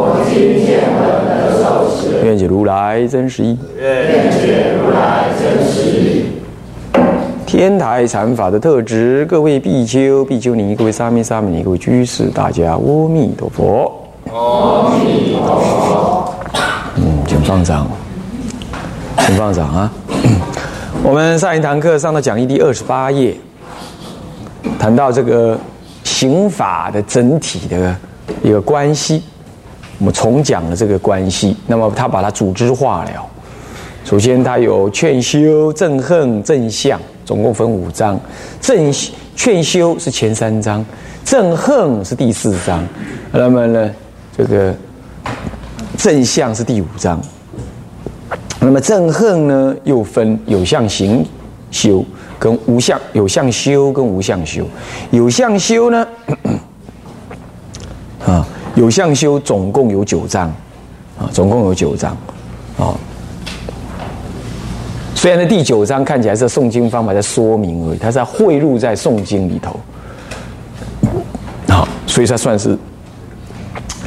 我今见闻得受持。愿解如来真实义。愿解如来真实义。天台禅法的特质，各位比丘、比丘尼，各位沙弥、沙弥尼，各位居士，大家阿弥陀佛。阿弥陀佛。嗯，请放掌，请放掌啊！我们上一堂课上到讲义第二十八页，谈到这个刑法的整体的一个关系，我们重讲了这个关系。那么他把它组织化了。首先，它有劝修、正恨、正相，总共分五章。正劝修是前三章，正恨是第四章。那么呢，这个正相是第五章。那么正恨呢，又分有相行修跟无相有相修跟无相修。有相修呢，有相修总共有九章，啊，总共有九章，啊。虽然呢，第九章看起来是诵经方法在说明而已，它是在汇入在诵经里头，好，所以它算是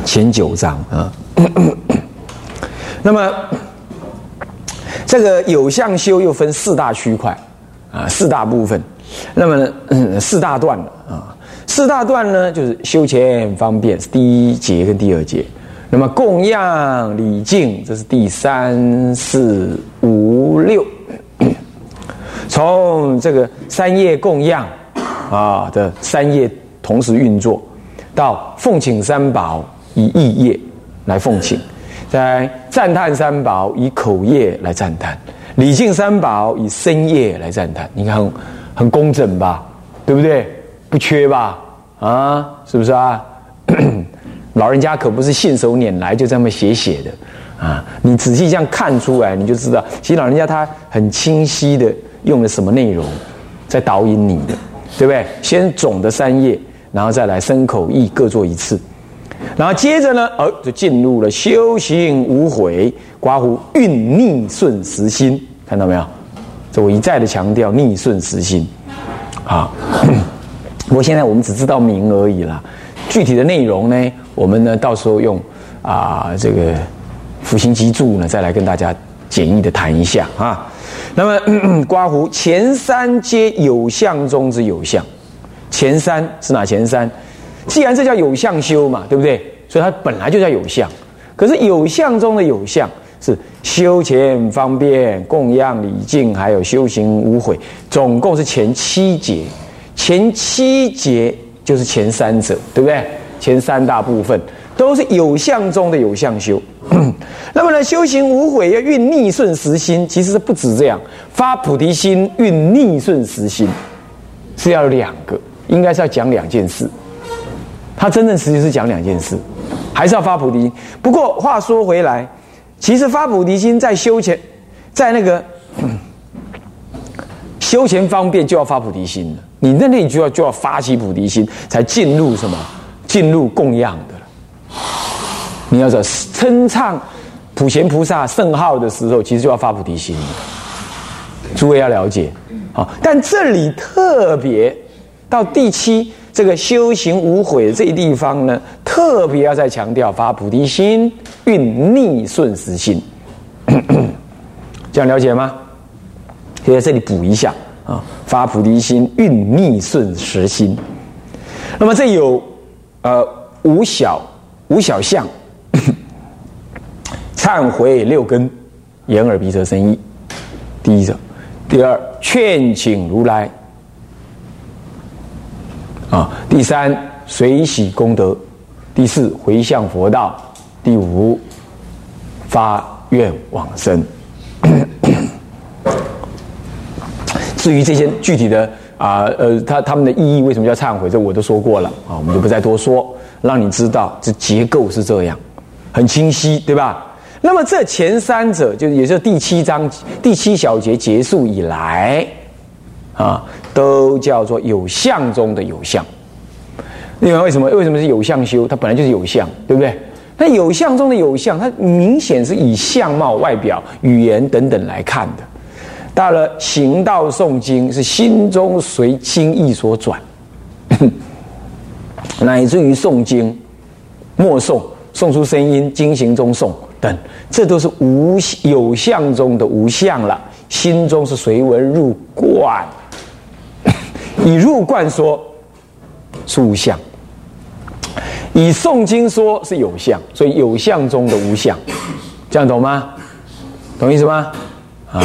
前九章啊。那么这个有相修又分四大区块啊，四大部分。那么呢，四大段啊，四大段呢就是修前方便是第一节跟第二节。那么供养礼敬，这是第三四五六。从这个三业供养啊的三业同时运作，到奉请三宝以意业来奉请，在赞叹三宝以口业来赞叹，礼敬三宝以身业来赞叹。你看很很工整吧，对不对？不缺吧？啊，是不是啊？老人家可不是信手拈来就这么写写的啊！你仔细这样看出来，你就知道，其实老人家他很清晰的用了什么内容，在导引你的，对不对？先总的三页，然后再来身口意各做一次，然后接着呢，哦，就进入了修行无悔，刮胡运逆顺时心，看到没有？这我一再的强调逆顺时心啊！不过现在我们只知道名而已啦，具体的内容呢？我们呢，到时候用啊这个辅行集注呢，再来跟大家简易的谈一下啊。那么 刮胡前三皆有相中之有相，前三是哪前三？既然这叫有相修嘛，对不对？所以它本来就叫有相。可是有相中的有相是修前方便、供养礼敬，还有修行无悔，总共是前七节。前七节就是前三者，对不对？前三大部分都是有相中的有相修，那么呢，修行无悔要运逆顺时心，其实是不止这样，发菩提心运逆顺时心是要两个，应该是要讲两件事。他真正实际是讲两件事，还是要发菩提心。不过话说回来，其实发菩提心在修前，在那个修前方便就要发菩提心了，你那里就要就要发起菩提心，才进入什么？进入供养的了，你要在称唱普贤菩萨圣号的时候，其实就要发菩提心了。诸位要了解啊，但这里特别到第七这个修行无悔这地方呢，特别要再强调发菩提心，运逆顺时心。这样了解吗？可以在这里补一下啊，发菩提心，运逆顺时心。那么这有。呃，五小五小相，忏悔六根，眼耳鼻舌身意。第一者，第二劝请如来，啊，第三随喜功德，第四回向佛道，第五发愿往生。至于这些具体的。啊，呃，他他们的意义为什么叫忏悔？这我都说过了啊，我们就不再多说，让你知道这结构是这样，很清晰，对吧？那么这前三者，就也就是第七章第七小节结束以来，啊，都叫做有相中的有相。另外，为什么为什么是有相修？它本来就是有相，对不对？那有相中的有相，它明显是以相貌、外表、语言等等来看的。到了行道诵经，是心中随经意所转，乃至于诵经、默诵、诵出声音、经行中诵等，这都是无有相中的无相了。心中是随文入观，以入观说是无相，以诵经说是有相，所以有相中的无相，这样懂吗？懂意思吗？啊。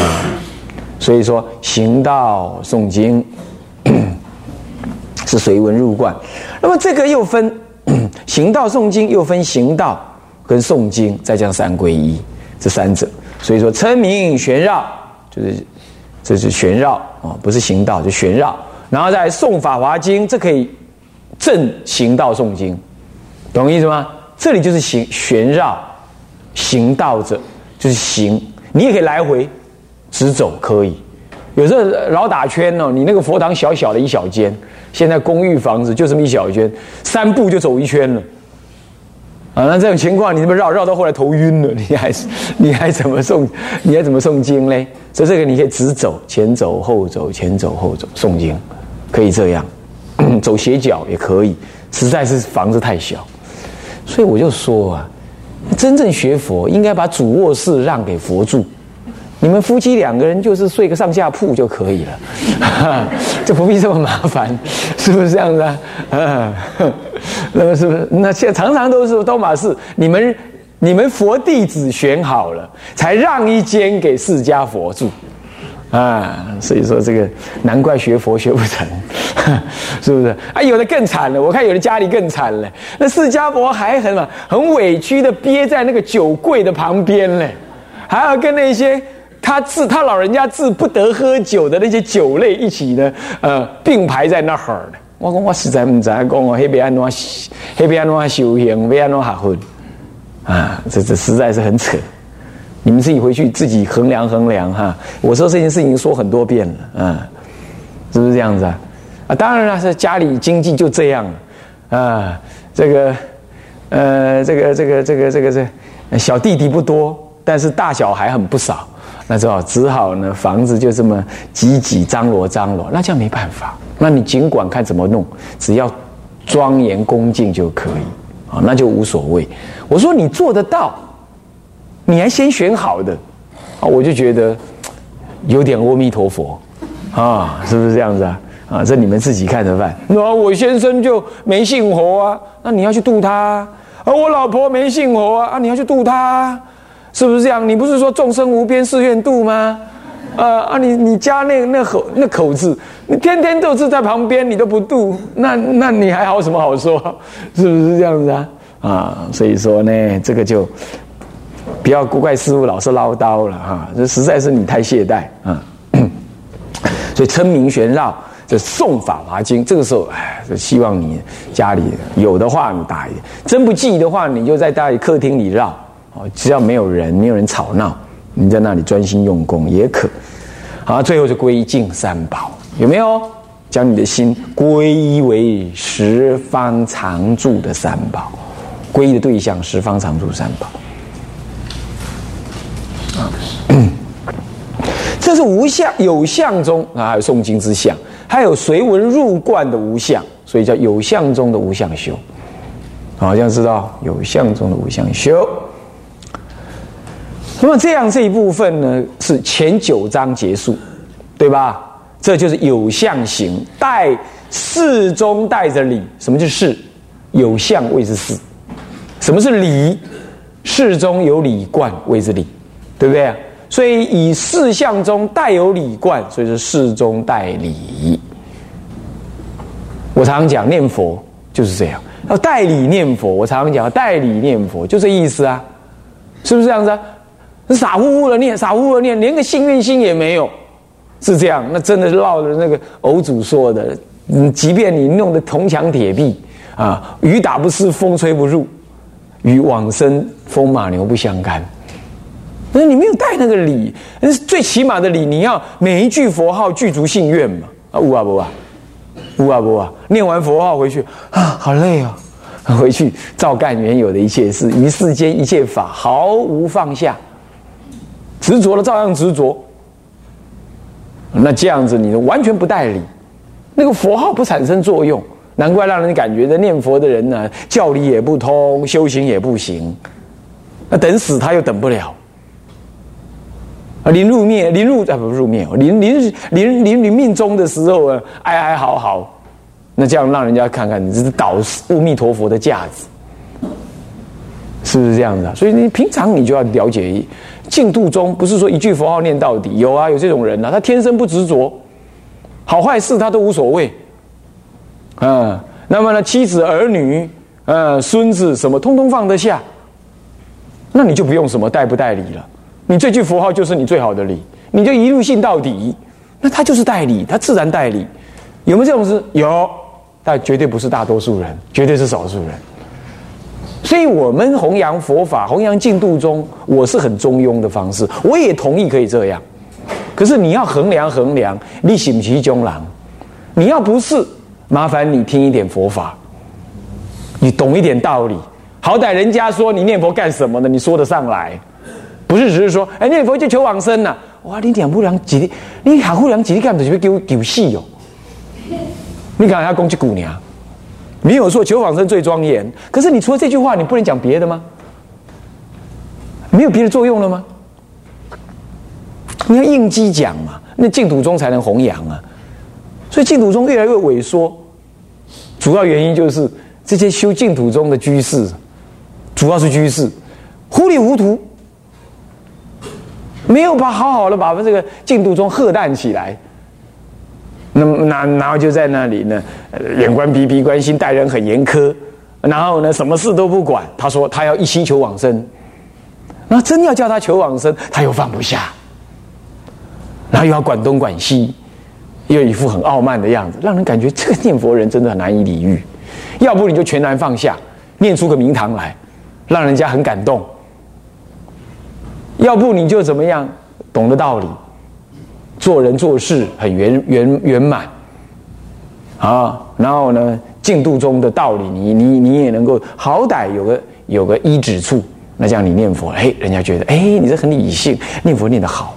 所以说，行道诵经 是随文入观。那么这个又分 行道诵经，又分行道跟诵经，再加三归一这三者。所以说，称名玄绕就是这是玄绕啊，不是行道就玄绕。然后再诵法华经，这可以正行道诵经，懂意思吗？这里就是行玄绕行道者，就是行，你也可以来回。直走可以，有时候老打圈哦。你那个佛堂小小的一小间，现在公寓房子就这么一小间，三步就走一圈了。啊，那这种情况你怎么绕绕到后来头晕了？你还 你还怎么诵？你还怎么诵经嘞？所以这个你可以直走，前走后走，前走后走诵经，可以这样。走斜角也可以，实在是房子太小，所以我就说啊，真正学佛应该把主卧室让给佛住。你们夫妻两个人就是睡个上下铺就可以了，就不必这么麻烦，是不是这样子啊？那么是不是？那现在常常都是都马是你们你们佛弟子选好了，才让一间给释迦佛住啊。所以说这个难怪学佛学不成，是不是？啊，有的更惨了，我看有的家里更惨了，那释迦佛还很很委屈的憋在那个酒柜的旁边嘞，还要跟那些。他治他老人家治不得喝酒的那些酒类一起呢，呃，并排在那儿的。我讲我实在唔知讲哦，黑边安怎，黑边安怎修行，边安怎下婚啊？这这实在是很扯。你们自己回去自己衡量衡量哈。我说这件事情说很多遍了，啊，是不是这样子啊？啊，当然了，是家里经济就这样啊。这个，呃，这个这个这个这个这小弟弟不多，但是大小孩很不少。那只好只好呢，房子就这么挤挤张罗张罗，那这样没办法。那你尽管看怎么弄，只要庄严恭敬就可以啊，那就无所谓。我说你做得到，你还先选好的啊，我就觉得有点阿弥陀佛啊，是不是这样子啊？啊，这你们自己看着办。那我先生就没信佛啊，那你要去度他啊。我老婆没信佛啊，啊，你要去度他。是不是这样？你不是说众生无边誓愿度吗？呃啊，你你家那那口那口子，你天天都是在旁边，你都不度，那那你还好什么好说？是不是这样子啊？啊，所以说呢，这个就不要怪师傅老是唠叨了哈，这实在是你太懈怠啊。所以称名玄绕，这诵法华经，这个时候哎，希望你家里有的话你打一点，真不济的话，你就在家里客厅里绕。哦，只要没有人，没有人吵闹，你在那里专心用功也可。好，最后是归敬三宝，有没有？将你的心归依为十方常住的三宝，皈依的对象十方常住三宝。啊，这是无相有相中啊，还有诵经之相，还有随文入观的无相，所以叫有相中的无相修。好像知道有相中的无相修。那么这样这一部分呢，是前九章结束，对吧？这就是有相行，带事中带着理。什么就是有相谓之事？什么是理？事中有理贯谓之理，对不对？所以以事相中带有理贯，所以是事中带理。我常常讲念佛就是这样，要代理念佛。我常常讲代理念佛，就这意思啊，是不是这样子啊？傻乎乎的念，傻乎乎的念，连个幸运心也没有，是这样。那真的是绕着那个偶主说的，嗯，即便你弄的铜墙铁壁啊，雨打不湿，风吹不入，与往生风马牛不相干，那你没有带那个礼，那是最起码的礼，你要每一句佛号具足信愿嘛。啊，无啊不啊，无啊不啊，念完佛号回去啊，好累啊，回去照干原有的一切事，于世间一切法毫无放下，执着了照样执着。那这样子，你完全不带理，那个佛号不产生作用，难怪让人感觉这念佛的人呢，教理也不通，修行也不行，那等死他又等不了。啊，临入灭，临入啊不入灭，临临临临临命终的时候啊，哀哀嚎嚎，那这样让人家看看你这是倒阿弥陀佛的架子，是不是这样的？所以你平常你就要了解。净度中不是说一句佛号念到底，有啊，有这种人啊，他天生不执着，好坏事他都无所谓，嗯，那么呢，妻子儿女，呃，孙子什么，通通放得下，那你就不用什么代不代理了，你这句佛号就是你最好的礼，你就一路信到底，那他就是代理，他自然代理，有没有这种事？有，但绝对不是大多数人，绝对是少数人。所以，我们弘扬佛法、弘扬净度中，我是很中庸的方式，我也同意可以这样。可是你要衡量衡量，你喜不喜中郎？你要不是，麻烦你听一点佛法，你懂一点道理。好歹人家说你念佛干什么呢？你说得上来，不是只是说，哎，念佛就求往生呐？哇，你两不良几？你喊不良几哩干的就给我丢戏哦？你看他攻击姑娘。没有错求往生最庄严，可是你除了这句话，你不能讲别的吗？没有别的作用了吗？你要应机讲嘛，那净土中才能弘扬啊。所以净土中越来越萎缩，主要原因就是这些修净土中的居士，主要是居士糊里糊涂，没有把好好的把这个净土中喝淡起来。那那然后就在那里呢，眼观鼻鼻关心，待人很严苛，然后呢，什么事都不管。他说他要一心求往生，那真要叫他求往生，他又放不下，然后又要管东管西，又一副很傲慢的样子，让人感觉这个念佛人真的很难以理喻。要不你就全然放下，念出个名堂来，让人家很感动；要不你就怎么样，懂得道理。做人做事很圆圆圆满，啊，然后呢，净度中的道理，你你你也能够好歹有个有个依止处，那这样你念佛，哎，人家觉得，哎，你这很理性，念佛念得好，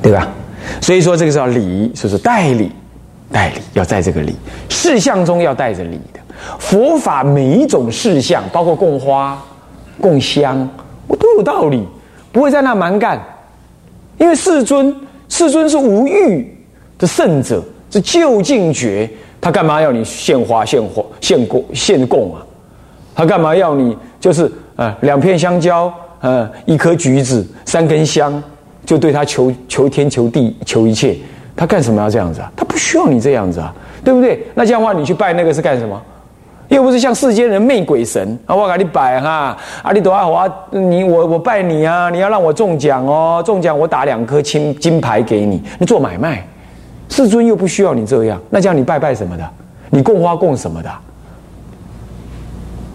对吧？所以说这个叫礼，就是代理，代理要在这个礼事项中要带着礼的。佛法每一种事项，包括供花、供香，我都有道理，不会在那蛮干。因为世尊，世尊是无欲的圣者，是究竟觉，他干嘛要你献花、献花、献供、献供啊？他干嘛要你就是呃两片香蕉，呃一颗橘子，三根香，就对他求求天求地求一切？他干什么要这样子啊？他不需要你这样子啊，对不对？那这样的话，你去拜那个是干什么？又不是像世间人媚鬼神啊！我给你摆哈，啊，你都要我，你我我拜你啊！你要让我中奖哦，中奖我打两颗金金牌给你。你做买卖，世尊又不需要你这样，那叫你拜拜什么的？你供花供什么的？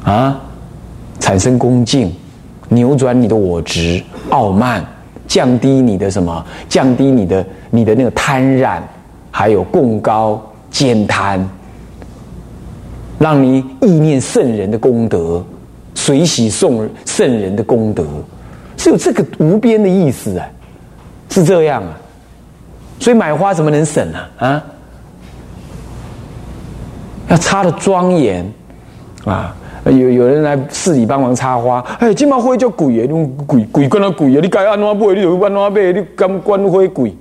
啊，产生恭敬，扭转你的我执、傲慢，降低你的什么？降低你的你的那个贪婪，还有供高兼贪。让你意念圣人的功德，随喜送圣人的功德，是有这个无边的意思啊，是这样啊。所以买花怎么能省呢？啊，要插的庄严啊。有有人来市里帮忙插花，哎，金毛花叫贵耶，用贵贵关那贵耶，你该按怎买你就按怎买，你敢关花贵？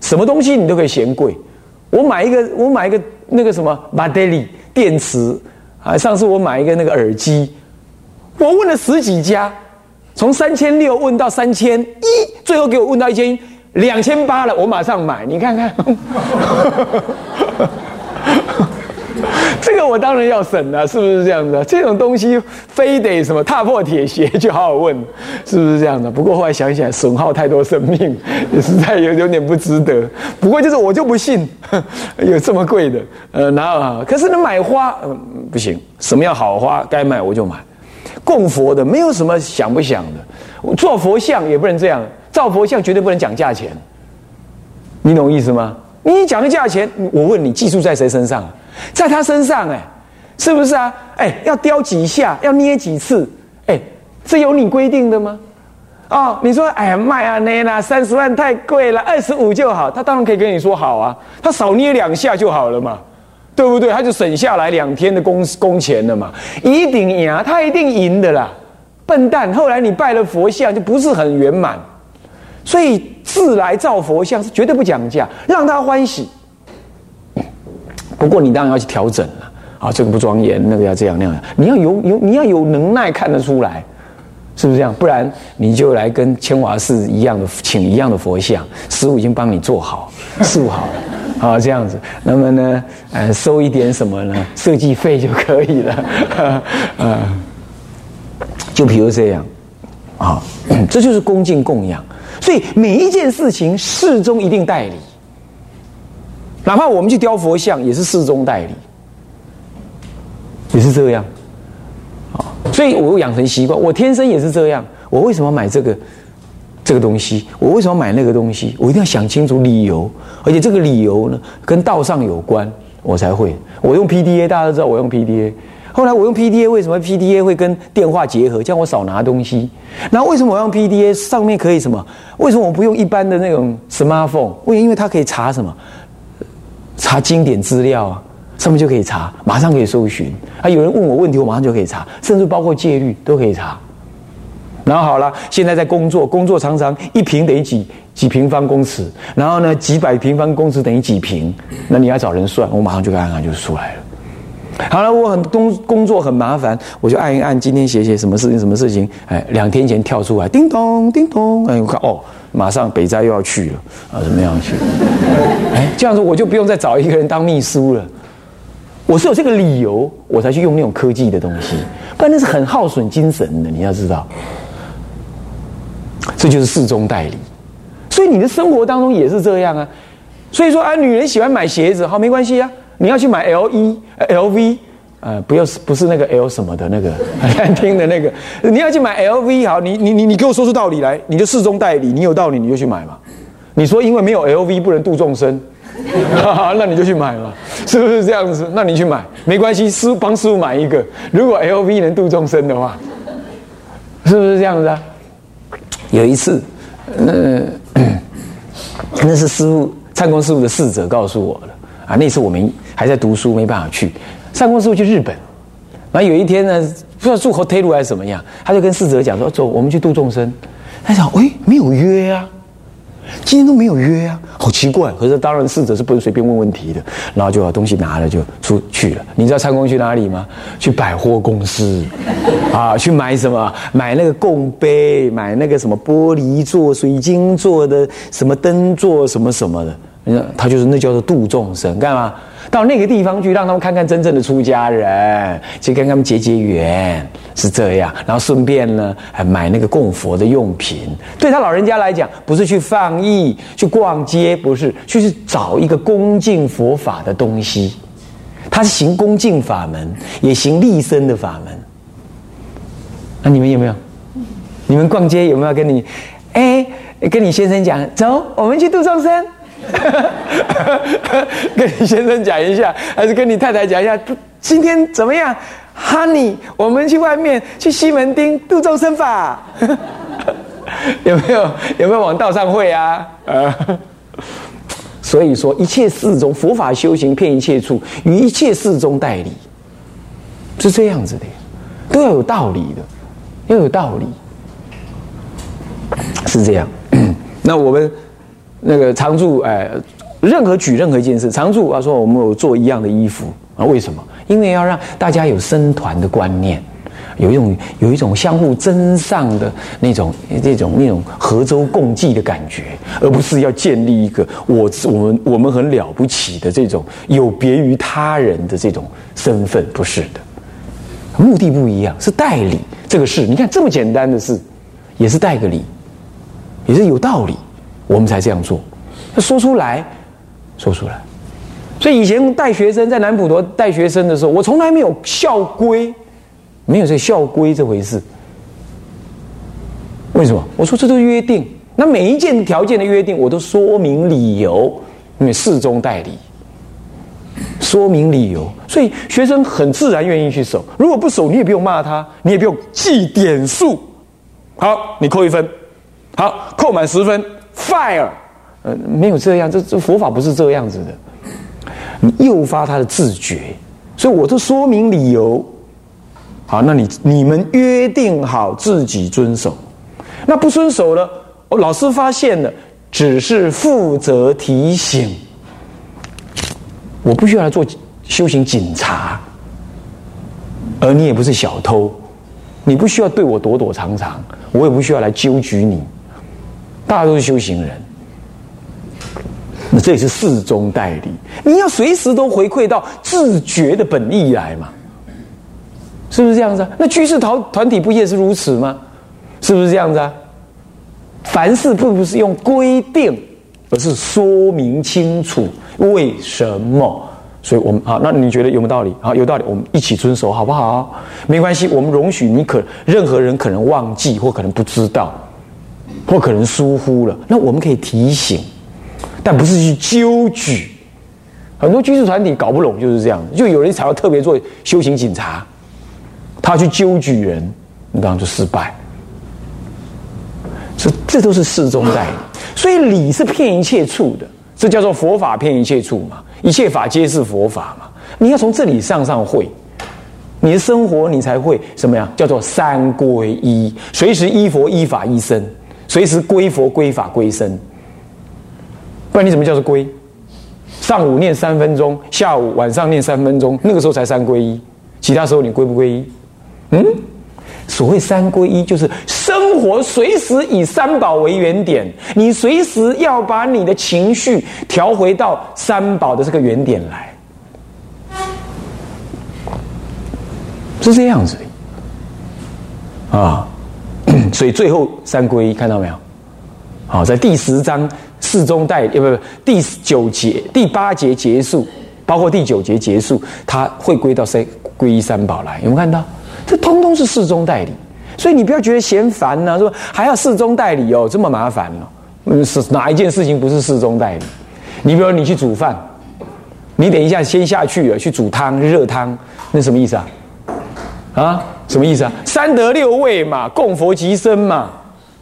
什么东西你都可以嫌贵。我买一个，我买一个那个什么马德里。电池啊！上次我买一个那个耳机，我问了十几家，从三千六问到三千一，最后给我问到一千两千八了，我马上买。你看看。这个我当然要省了，是不是这样的？这种东西非得什么踏破铁鞋就好好问，是不是这样的？不过后来想想，损耗太多生命，也实在有有点不值得。不过就是我就不信 有这么贵的，呃，然后可是你买花，嗯，不行，什么样好花该买我就买。供佛的没有什么想不想的，做佛像也不能这样，造佛像绝对不能讲价钱。你懂意思吗？你讲个价钱，我问你，技术在谁身上？在他身上，哎，是不是啊？哎，要雕几下，要捏几次，哎，这有你规定的吗？哦，你说，哎呀，卖啊那啦，三十万太贵了，二十五就好。他当然可以跟你说好啊，他少捏两下就好了嘛，对不对？他就省下来两天的工工钱了嘛，一定赢，他一定赢的啦。笨蛋，后来你拜了佛像就不是很圆满，所以自来造佛像是绝对不讲价，让他欢喜。不过你当然要去调整了，啊，这个不庄严，那个要这样那样，你要有有你要有能耐看得出来。是不是这样？不然你就来跟千华寺一样的请一样的佛像，师傅已经帮你做好、塑好了，啊，这样子。那么呢，呃，收一点什么呢？设计费就可以了，啊，就比如这样，啊，这就是恭敬供养。所以每一件事情，事中一定代理，哪怕我们去雕佛像，也是事中代理，也是这样。啊所以，我养成习惯，我天生也是这样。我为什么买这个这个东西？我为什么买那个东西？我一定要想清楚理由，而且这个理由呢，跟道上有关，我才会。我用 PDA，大家都知道我用 PDA。后来我用 PDA，为什么 PDA 会跟电话结合，叫我少拿东西？然后为什么我用 PDA 上面可以什么？为什么我不用一般的那种 smartphone？为因为它可以查什么？查经典资料啊。上面就可以查，马上可以搜寻。啊，有人问我问题，我马上就可以查，甚至包括戒律都可以查。然后好了，现在在工作，工作常常一平等于几几平方公尺，然后呢几百平方公尺等于几平，那你要找人算，我马上就按按就出来了。好了，我很工工作很麻烦，我就按一按，今天写写什么事情什么事情，哎，两天前跳出来，叮咚叮咚，哎，我看哦，马上北斋又要去了啊，怎么样去？哎，这样子我就不用再找一个人当秘书了。我是有这个理由，我才去用那种科技的东西，不然那是很耗损精神的。你要知道，这就是事中代理。所以你的生活当中也是这样啊。所以说啊，女人喜欢买鞋子，好没关系啊。你要去买 L 一 L V，呃，不要不是那个 L 什么的那个很 难听的那个。你要去买 L V，好，你你你你给我说出道理来，你就适中代理，你有道理你就去买嘛。你说因为没有 L V 不能度众生。那你就去买嘛，是不是这样子？那你去买没关系，师帮师傅买一个。如果 L V 能度众生的话，是不是这样子啊？有一次，那那是师傅灿光师傅的侍者告诉我啊。那次我们还在读书，没办法去。灿光师傅去日本，然后有一天呢，不知道住 hotel 还是怎么样，他就跟侍者讲说：“走，我们去度众生。”他想：“喂，没有约啊。”今天都没有约啊，好奇怪。可是当然，侍者是不能随便问问题的。然后就把东西拿了就出去了。你知道参观去哪里吗？去百货公司，啊，去买什么？买那个供杯，买那个什么玻璃做、水晶做的什么灯做什么什么的。那他就是那叫做度众生，干嘛？到那个地方去，让他们看看真正的出家人，去跟他们结结缘，是这样。然后顺便呢，还买那个供佛的用品。对他老人家来讲，不是去放逸、去逛街，不是，去找一个恭敬佛法的东西。他是行恭敬法门，也行立身的法门。那你们有没有？你们逛街有没有跟你，哎，跟你先生讲，走，我们去度众生。跟你先生讲一下，还是跟你太太讲一下？今天怎么样，Honey？我们去外面去西门町度众生法，有没有？有没有往道上会啊？啊！所以说，一切事中佛法修行，骗一切处，与一切事中代理，是这样子的，都要有道理的，要有道理，是这样。那我们。那个常住哎，任何举任何一件事，常住啊说我们有做一样的衣服啊？为什么？因为要让大家有生团的观念，有一种有一种相互珍上的那种那种那种合舟共济的感觉，而不是要建立一个我我们我们很了不起的这种有别于他人的这种身份，不是的，目的不一样，是代理这个事。你看这么简单的事，也是代个理，也是有道理。我们才这样做，说出来，说出来。所以以前带学生在南普陀带学生的时候，我从来没有校规，没有这校规这回事。为什么？我说这都是约定。那每一件条件的约定，我都说明理由，因为事中代理，说明理由，所以学生很自然愿意去守。如果不守，你也不用骂他，你也不用记点数。好，你扣一分，好，扣满十分，fire。呃，没有这样，这这佛法不是这样子的。你诱发他的自觉，所以我都说明理由。好，那你你们约定好自己遵守，那不遵守了。老师发现了，只是负责提醒，我不需要来做修行警察，而你也不是小偷，你不需要对我躲躲藏藏，我也不需要来纠举你，大家都是修行人，那这也是事中代理，你要随时都回馈到自觉的本意来嘛，是不是这样子啊？那居士团团体不也是如此吗？是不是这样子啊？凡事并不是用规定，而是说明清楚为什么。所以，我们啊，那你觉得有没有道理？好，有道理，我们一起遵守，好不好？没关系，我们容许你可任何人可能忘记，或可能不知道，或可能疏忽了，那我们可以提醒，但不是去纠举。很多居士团体搞不懂就是这样，就有人想要特别做修行警察，他去纠举人，你当然就失败。这这都是事中在，所以理是骗一切处的，这叫做佛法骗一切处嘛，一切法皆是佛法嘛。你要从这里上上会，你的生活你才会什么呀？叫做三归一，随时依佛依法依身，随时归佛归法归身。不然你怎么叫做归？上午念三分钟，下午晚上念三分钟，那个时候才三归一，其他时候你归不归一？嗯？所谓三归一，就是生活随时以三宝为原点，你随时要把你的情绪调回到三宝的这个原点来，是这样子的啊。所以最后三归一看到没有？好，在第十章四中代，呃，不不，第九节、第八节结束，包括第九节结束，它会归到三归一三宝来，有没有看到？这通通是四中代理，所以你不要觉得嫌烦呢，说还要四中代理哦，这么麻烦哦。是哪一件事情不是四中代理？你比如你去煮饭，你等一下先下去了去煮汤热汤，那什么意思啊？啊，什么意思啊？三得六位嘛，供佛即身嘛。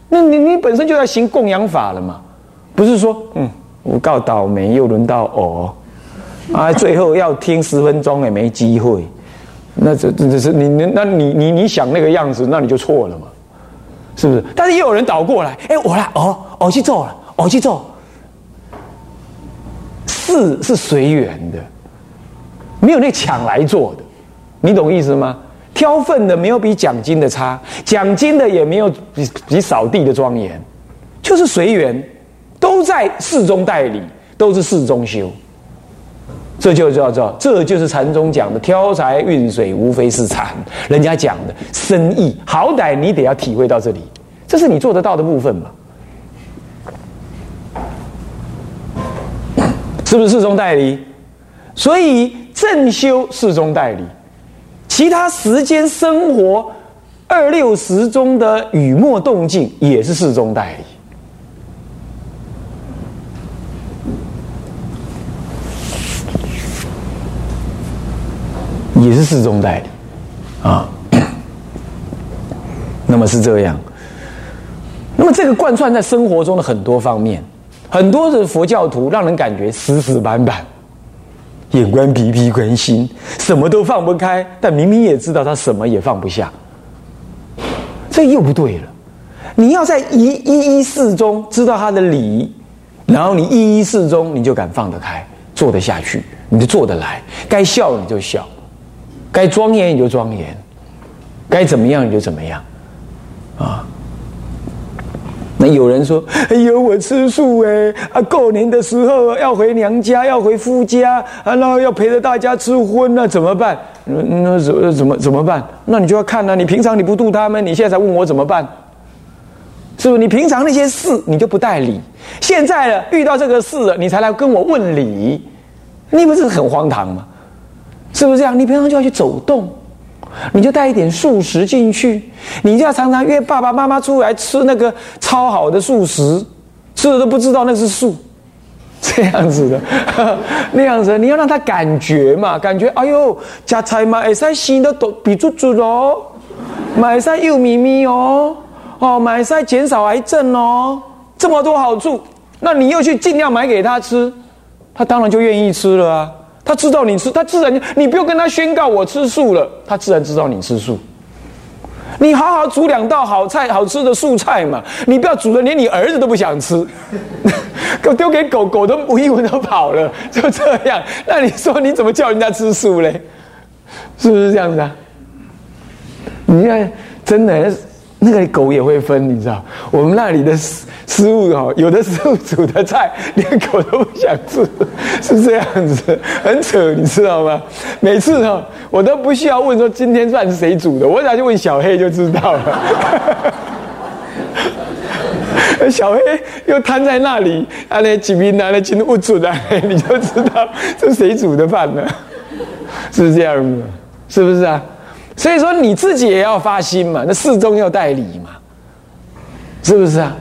那你你本身就在行供养法了嘛，不是说嗯，我告倒霉又轮到我，啊，最后要听十分钟也没机会。那这这这是你你那你你你想那个样子，那你就错了嘛，是不是？但是也有人倒过来，哎，我来哦，我去做了，我去做。事是随缘的，没有那抢来做的，你懂意思吗？挑粪的没有比奖金的差，奖金的也没有比比扫地的庄严，就是随缘，都在事中代理，都是事中修。这就叫做，这就是禅宗讲的挑柴运水，无非是禅。人家讲的深意，好歹你得要体会到这里，这是你做得到的部分嘛？是不是四中代理？所以正修四中代理，其他时间生活二六十中的雨墨动静也是四中代理。也是四中代理啊，那么是这样。那么这个贯穿在生活中的很多方面，很多的佛教徒让人感觉死死板板，眼观鼻，鼻观心，什么都放不开，但明明也知道他什么也放不下，这又不对了。你要在一一一事中知道他的理，然后你一一事中你就敢放得开，做得下去，你就做得来，该笑你就笑。该庄严你就庄严，该怎么样你就怎么样，啊？有人说：“哎呦，我吃素哎，啊，过年的时候要回娘家，要回夫家，啊，然后要陪着大家吃荤，那怎么办？那怎怎么怎么办？那你就要看呢。你平常你不度他们，你现在才问我怎么办？是不是？你平常那些事你就不带理，现在了遇到这个事了，你才来跟我问理，你不是很荒唐吗？”是不是这样？你平常就要去走动，你就带一点素食进去，你就要常常约爸爸妈妈出来吃那个超好的素食，吃了都不知道那是素，这样子的，那样子你要让他感觉嘛，感觉哎呦，加菜嘛，会使生的都比猪猪哦，买菜又咪咪哦，哦，买菜减少癌症哦，这么多好处，那你又去尽量买给他吃，他当然就愿意吃了啊。他知道你吃，他自然你不用跟他宣告我吃素了，他自然知道你吃素。你好好煮两道好菜、好吃的素菜嘛，你不要煮的连你儿子都不想吃，狗丢给狗狗都闻一闻都跑了，就这样。那你说你怎么叫人家吃素嘞？是不是这样子啊？你看，真的。那个狗也会分，你知道？我们那里的食物哦，有的时候煮的菜连狗都不想吃，是这样子，很扯，你知道吗？每次哈，我都不需要问说今天饭是谁煮的，我只要去问小黑就知道了。小黑又瘫在那里，啊，那几瓶拿来进屋煮的，你就知道是谁煮的饭了，是这样子，是不是啊？所以说你自己也要发心嘛，那四中要代理嘛，是不是啊？